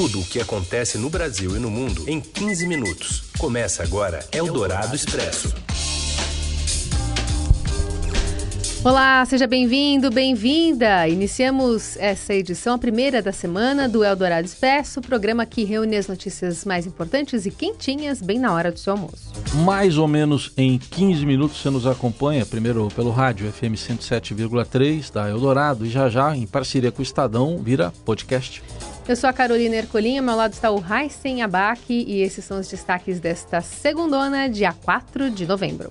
Tudo o que acontece no Brasil e no mundo em 15 minutos. Começa agora Eldorado Expresso. Olá, seja bem-vindo, bem-vinda. Iniciamos essa edição, a primeira da semana do Eldorado Expresso, programa que reúne as notícias mais importantes e quentinhas bem na hora do seu almoço. Mais ou menos em 15 minutos você nos acompanha, primeiro pelo rádio FM 107,3 da Eldorado e já já, em parceria com o Estadão, vira podcast. Eu sou a Carolina Ercolim, ao meu lado está o Raíssen Abac e esses são os destaques desta segundona, dia 4 de novembro.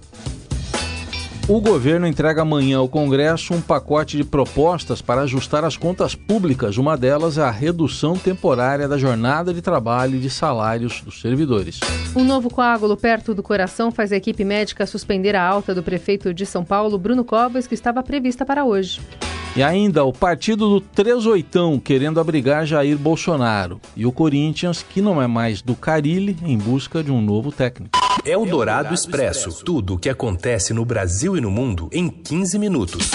O governo entrega amanhã ao Congresso um pacote de propostas para ajustar as contas públicas. Uma delas é a redução temporária da jornada de trabalho e de salários dos servidores. Um novo coágulo perto do coração faz a equipe médica suspender a alta do prefeito de São Paulo, Bruno Covas, que estava prevista para hoje. E ainda o partido do 38 querendo abrigar Jair Bolsonaro. E o Corinthians, que não é mais do Carilli, em busca de um novo técnico. É o Dourado Expresso. Tudo o que acontece no Brasil e no mundo em 15 minutos.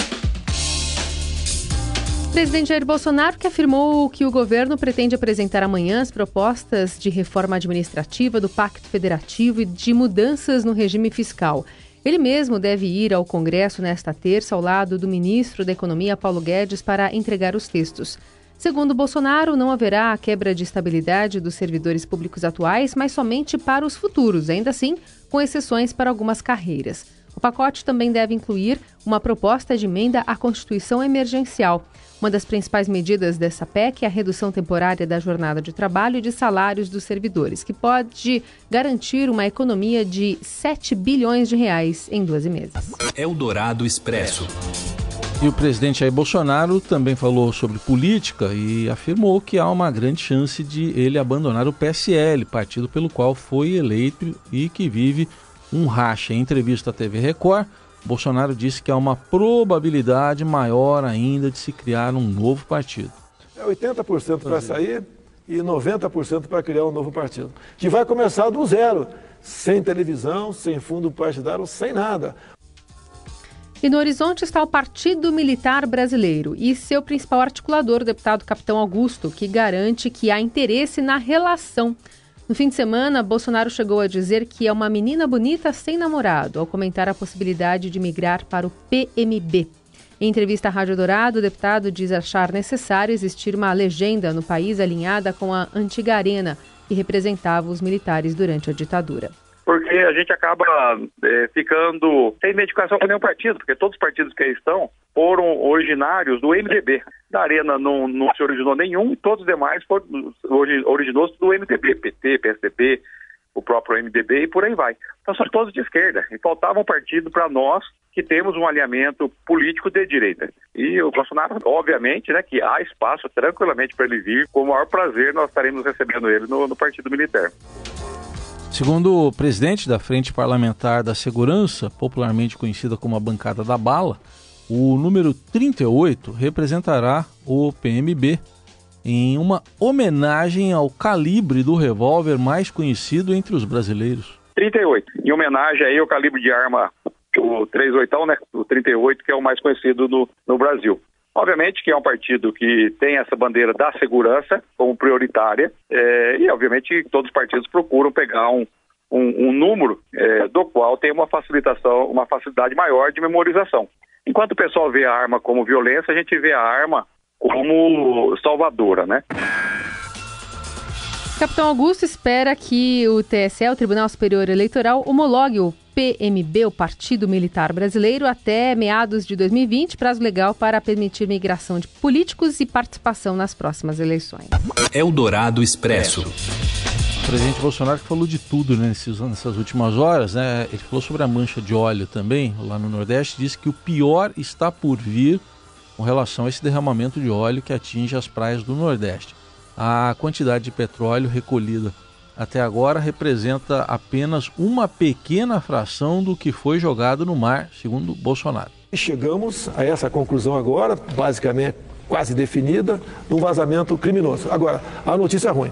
O presidente Jair Bolsonaro que afirmou que o governo pretende apresentar amanhã as propostas de reforma administrativa do Pacto Federativo e de mudanças no regime fiscal. Ele mesmo deve ir ao Congresso nesta terça ao lado do ministro da Economia Paulo Guedes para entregar os textos. Segundo Bolsonaro, não haverá a quebra de estabilidade dos servidores públicos atuais, mas somente para os futuros, ainda assim, com exceções para algumas carreiras. O pacote também deve incluir uma proposta de emenda à Constituição emergencial. Uma das principais medidas dessa PEC é a redução temporária da jornada de trabalho e de salários dos servidores, que pode garantir uma economia de 7 bilhões de reais em 12 meses. Eldorado Expresso. E o presidente Jair Bolsonaro também falou sobre política e afirmou que há uma grande chance de ele abandonar o PSL, partido pelo qual foi eleito e que vive um racha. Em entrevista à TV Record, Bolsonaro disse que há uma probabilidade maior ainda de se criar um novo partido. É 80% para sair e 90% para criar um novo partido, que vai começar do zero, sem televisão, sem fundo partidário, sem nada. E no horizonte está o Partido Militar Brasileiro e seu principal articulador, o deputado Capitão Augusto, que garante que há interesse na relação. No fim de semana, Bolsonaro chegou a dizer que é uma menina bonita sem namorado, ao comentar a possibilidade de migrar para o PMB. Em entrevista à Rádio Dourado, o deputado diz achar necessário existir uma legenda no país alinhada com a antiga arena, que representava os militares durante a ditadura porque a gente acaba é, ficando sem identificação com nenhum partido, porque todos os partidos que aí estão foram originários do MDB. Da Arena não, não se originou nenhum e todos os demais foram originou do MDB, PT, PSDB, o próprio MDB e por aí vai. Então são todos de esquerda. E faltava um partido para nós que temos um alinhamento político de direita. E o Bolsonaro, obviamente, né, que há espaço tranquilamente para ele vir, com o maior prazer nós estaremos recebendo ele no, no Partido Militar. Segundo o presidente da Frente Parlamentar da Segurança, popularmente conhecida como a Bancada da Bala, o número 38 representará o PMB em uma homenagem ao calibre do revólver mais conhecido entre os brasileiros. 38, em homenagem aí ao calibre de arma, o 38, né? O 38, que é o mais conhecido no, no Brasil. Obviamente que é um partido que tem essa bandeira da segurança como prioritária é, e, obviamente, todos os partidos procuram pegar um, um, um número é, do qual tem uma facilitação, uma facilidade maior de memorização. Enquanto o pessoal vê a arma como violência, a gente vê a arma como salvadora, né? Capitão Augusto espera que o TSE, o Tribunal Superior Eleitoral, homologue o PMB, o Partido Militar Brasileiro, até meados de 2020, prazo legal para permitir migração de políticos e participação nas próximas eleições. Eldorado Expresso. O presidente Bolsonaro falou de tudo né, nesses, nessas últimas horas, né? Ele falou sobre a mancha de óleo também, lá no Nordeste, disse que o pior está por vir com relação a esse derramamento de óleo que atinge as praias do Nordeste. A quantidade de petróleo recolhida até agora representa apenas uma pequena fração do que foi jogado no mar, segundo Bolsonaro. Chegamos a essa conclusão agora, basicamente quase definida, de um vazamento criminoso. Agora, a notícia é ruim.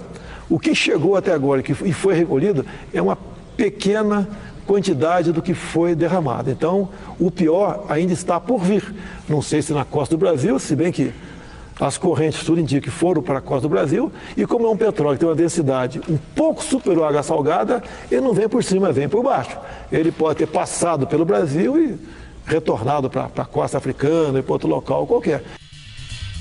O que chegou até agora e foi recolhido é uma pequena quantidade do que foi derramado. Então, o pior ainda está por vir. Não sei se na costa do Brasil, se bem que as correntes, tudo indica que foram para a costa do Brasil, e como é um petróleo que tem uma densidade um pouco superior à água salgada, ele não vem por cima, vem por baixo. Ele pode ter passado pelo Brasil e retornado para a costa africana e para outro local qualquer.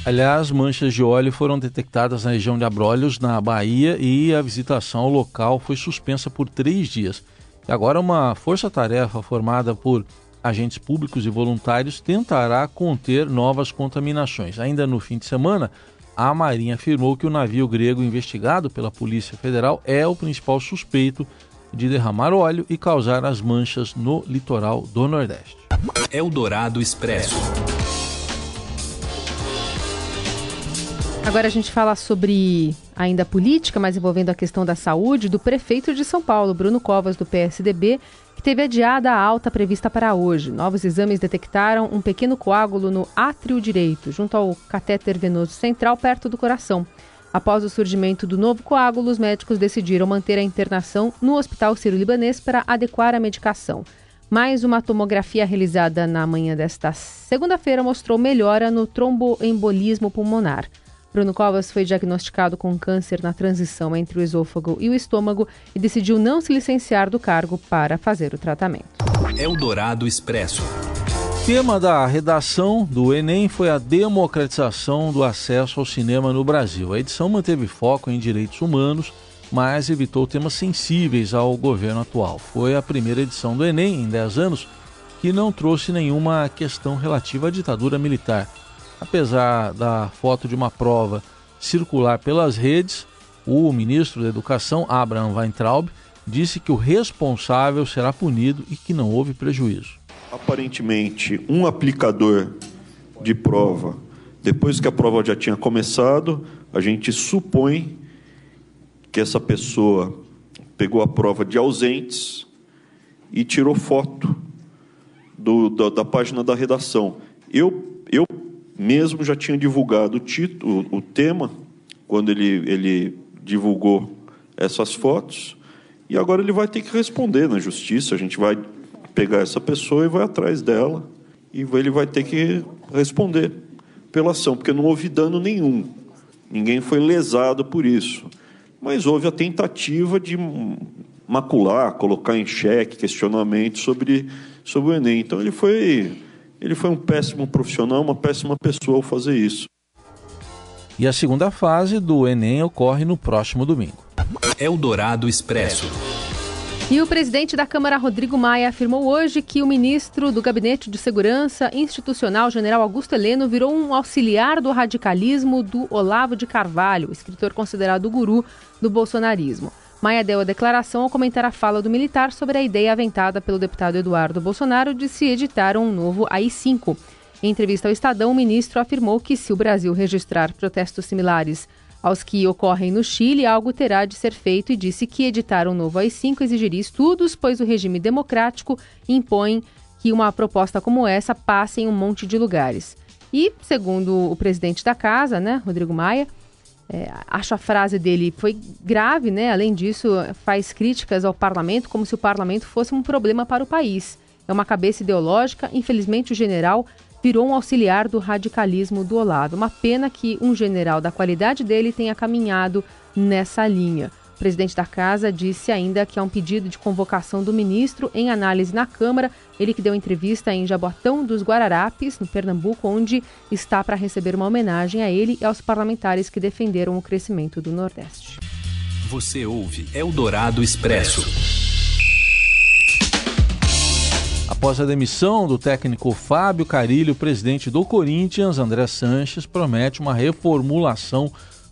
Aliás, manchas de óleo foram detectadas na região de Abrolhos, na Bahia, e a visitação ao local foi suspensa por três dias. E agora, uma força-tarefa formada por agentes públicos e voluntários tentará conter novas contaminações. Ainda no fim de semana, a Marinha afirmou que o navio grego investigado pela Polícia Federal é o principal suspeito de derramar óleo e causar as manchas no litoral do Nordeste. Eldorado Expresso. Agora a gente fala sobre ainda política, mas envolvendo a questão da saúde, do prefeito de São Paulo, Bruno Covas, do PSDB, que teve adiada a alta prevista para hoje. Novos exames detectaram um pequeno coágulo no átrio direito, junto ao catéter venoso central, perto do coração. Após o surgimento do novo coágulo, os médicos decidiram manter a internação no Hospital Sírio-Libanês para adequar a medicação. Mais uma tomografia realizada na manhã desta segunda-feira mostrou melhora no tromboembolismo pulmonar. Bruno Covas foi diagnosticado com câncer na transição entre o esôfago e o estômago e decidiu não se licenciar do cargo para fazer o tratamento. Eldorado Expresso. Tema da redação do Enem foi a democratização do acesso ao cinema no Brasil. A edição manteve foco em direitos humanos, mas evitou temas sensíveis ao governo atual. Foi a primeira edição do Enem em 10 anos que não trouxe nenhuma questão relativa à ditadura militar. Apesar da foto de uma prova circular pelas redes, o ministro da Educação, Abraham Weintraub, disse que o responsável será punido e que não houve prejuízo. Aparentemente, um aplicador de prova, depois que a prova já tinha começado, a gente supõe que essa pessoa pegou a prova de ausentes e tirou foto do, da, da página da redação. Eu, eu mesmo já tinha divulgado o, título, o tema, quando ele, ele divulgou essas fotos, e agora ele vai ter que responder na justiça. A gente vai pegar essa pessoa e vai atrás dela, e ele vai ter que responder pela ação, porque não houve dano nenhum. Ninguém foi lesado por isso. Mas houve a tentativa de macular, colocar em xeque questionamentos sobre, sobre o Enem. Então ele foi ele foi um péssimo profissional, uma péssima pessoa ao fazer isso. E a segunda fase do Enem ocorre no próximo domingo. Eldorado Expresso. E o presidente da Câmara, Rodrigo Maia, afirmou hoje que o ministro do Gabinete de Segurança Institucional, general Augusto Heleno, virou um auxiliar do radicalismo do Olavo de Carvalho, escritor considerado o guru do bolsonarismo. Maia deu a declaração ao comentar a fala do militar sobre a ideia aventada pelo deputado Eduardo Bolsonaro de se editar um novo AI-5. Em entrevista ao Estadão, o ministro afirmou que se o Brasil registrar protestos similares aos que ocorrem no Chile, algo terá de ser feito e disse que editar um novo AI-5 exigiria estudos, pois o regime democrático impõe que uma proposta como essa passe em um monte de lugares. E, segundo o presidente da casa, né, Rodrigo Maia, é, acho a frase dele foi grave, né? Além disso, faz críticas ao parlamento como se o parlamento fosse um problema para o país. É uma cabeça ideológica. Infelizmente, o general virou um auxiliar do radicalismo do Olavo. Uma pena que um general da qualidade dele tenha caminhado nessa linha presidente da casa disse ainda que há um pedido de convocação do ministro em análise na Câmara. Ele que deu entrevista em Jabotão dos Guararapes, no Pernambuco, onde está para receber uma homenagem a ele e aos parlamentares que defenderam o crescimento do Nordeste. Você ouve Eldorado Expresso. Após a demissão do técnico Fábio Carilho, o presidente do Corinthians, André Sanches, promete uma reformulação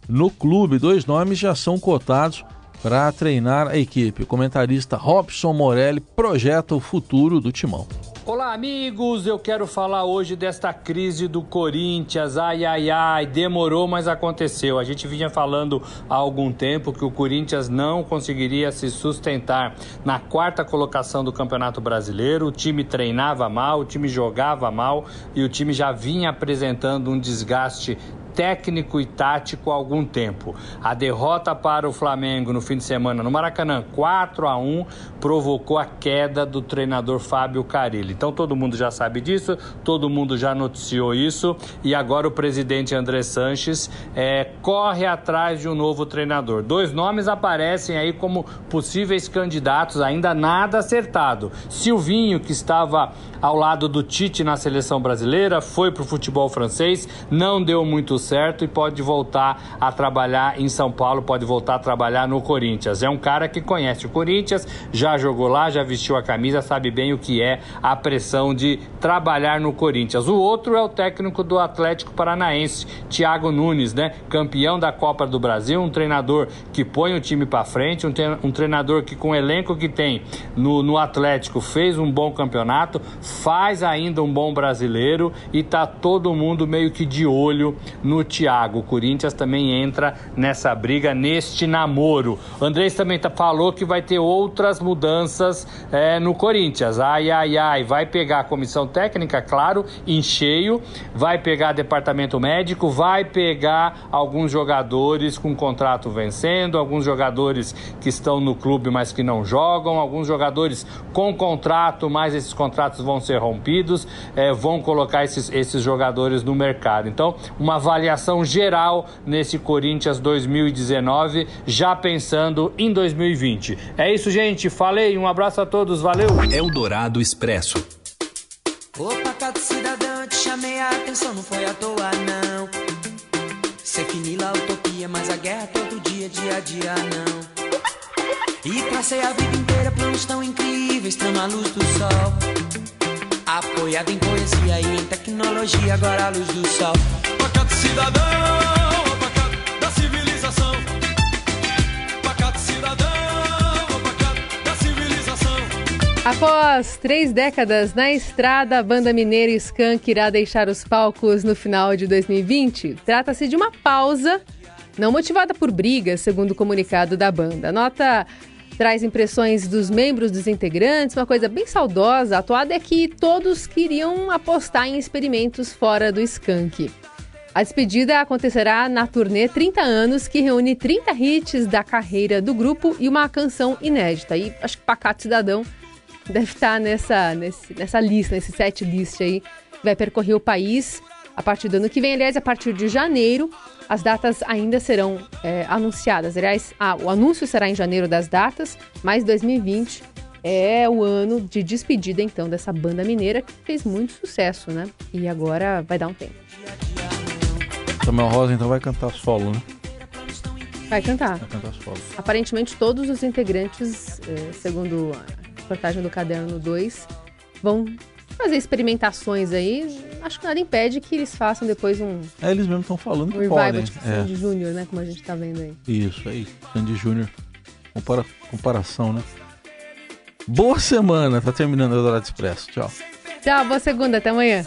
no clube. Dois nomes já são cotados para treinar a equipe. O comentarista Robson Morelli projeta o futuro do timão. Olá, amigos! Eu quero falar hoje desta crise do Corinthians. Ai, ai, ai, demorou, mas aconteceu. A gente vinha falando há algum tempo que o Corinthians não conseguiria se sustentar na quarta colocação do Campeonato Brasileiro. O time treinava mal, o time jogava mal e o time já vinha apresentando um desgaste técnico e tático há algum tempo. A derrota para o Flamengo no fim de semana no Maracanã, 4 a 1, provocou a queda do treinador Fábio Carilli. Então todo mundo já sabe disso, todo mundo já noticiou isso e agora o presidente André Sanches é, corre atrás de um novo treinador. Dois nomes aparecem aí como possíveis candidatos, ainda nada acertado. Silvinho, que estava ao lado do Tite na seleção brasileira, foi para o futebol francês, não deu muito certo e pode voltar a trabalhar em São Paulo, pode voltar a trabalhar no Corinthians. É um cara que conhece o Corinthians, já jogou lá, já vestiu a camisa, sabe bem o que é a pressão de trabalhar no Corinthians. O outro é o técnico do Atlético Paranaense, Thiago Nunes, né? Campeão da Copa do Brasil, um treinador que põe o time para frente, um, treinador que com o elenco que tem no, no Atlético fez um bom campeonato, faz ainda um bom brasileiro e tá todo mundo meio que de olho no Thiago. O Corinthians também entra nessa briga, neste namoro. O Andrés também tá, falou que vai ter outras mudanças é, no Corinthians. Ai, ai, ai. Vai pegar a comissão técnica, claro, em cheio, vai pegar departamento médico, vai pegar alguns jogadores com contrato vencendo, alguns jogadores que estão no clube, mas que não jogam, alguns jogadores com contrato, mas esses contratos vão ser rompidos, é, vão colocar esses, esses jogadores no mercado. Então, uma avaliação geral nesse Corinthians 2019, já pensando em 2020. É isso, gente. Falei, um abraço a todos, valeu! Eldorado Expresso. Opa, cada cidadão, te chamei a atenção, não foi à toa, não. Finila a utopia, mas a guerra todo dia, dia a dia, não. E tracei a vida inteira planos tão incríveis, tão à luz do sol. Apoiado em poesia e em tecnologia, agora a luz do sol. Após três décadas na estrada, a banda mineira Skank irá deixar os palcos no final de 2020. Trata-se de uma pausa não motivada por brigas, segundo o comunicado da banda. Nota traz impressões dos membros dos integrantes, uma coisa bem saudosa. A toada é que todos queriam apostar em experimentos fora do skunk. A despedida acontecerá na turnê 30 anos, que reúne 30 hits da carreira do grupo e uma canção inédita. E acho que Pacato Cidadão deve estar nessa, nesse, nessa lista, nesse set list aí. Vai percorrer o país a partir do ano que vem, aliás, a partir de janeiro. As datas ainda serão é, anunciadas. Aliás, ah, o anúncio será em janeiro das datas, mas 2020 é o ano de despedida, então, dessa banda mineira que fez muito sucesso, né? E agora vai dar um tempo. Samuel Rosa, então, vai cantar solo, né? Vai cantar. Vai cantar solo. Aparentemente, todos os integrantes, é, segundo a reportagem do Caderno 2, vão fazer experimentações aí, acho que nada impede que eles façam depois um. É, eles mesmo estão falando um que podem. Tipo é. Sandy Júnior, né? Como a gente tá vendo aí. Isso aí, Sandy Júnior. Compara comparação, né? Boa semana, tá terminando o Eldorado Expresso. Tchau. Tchau, boa segunda, até amanhã.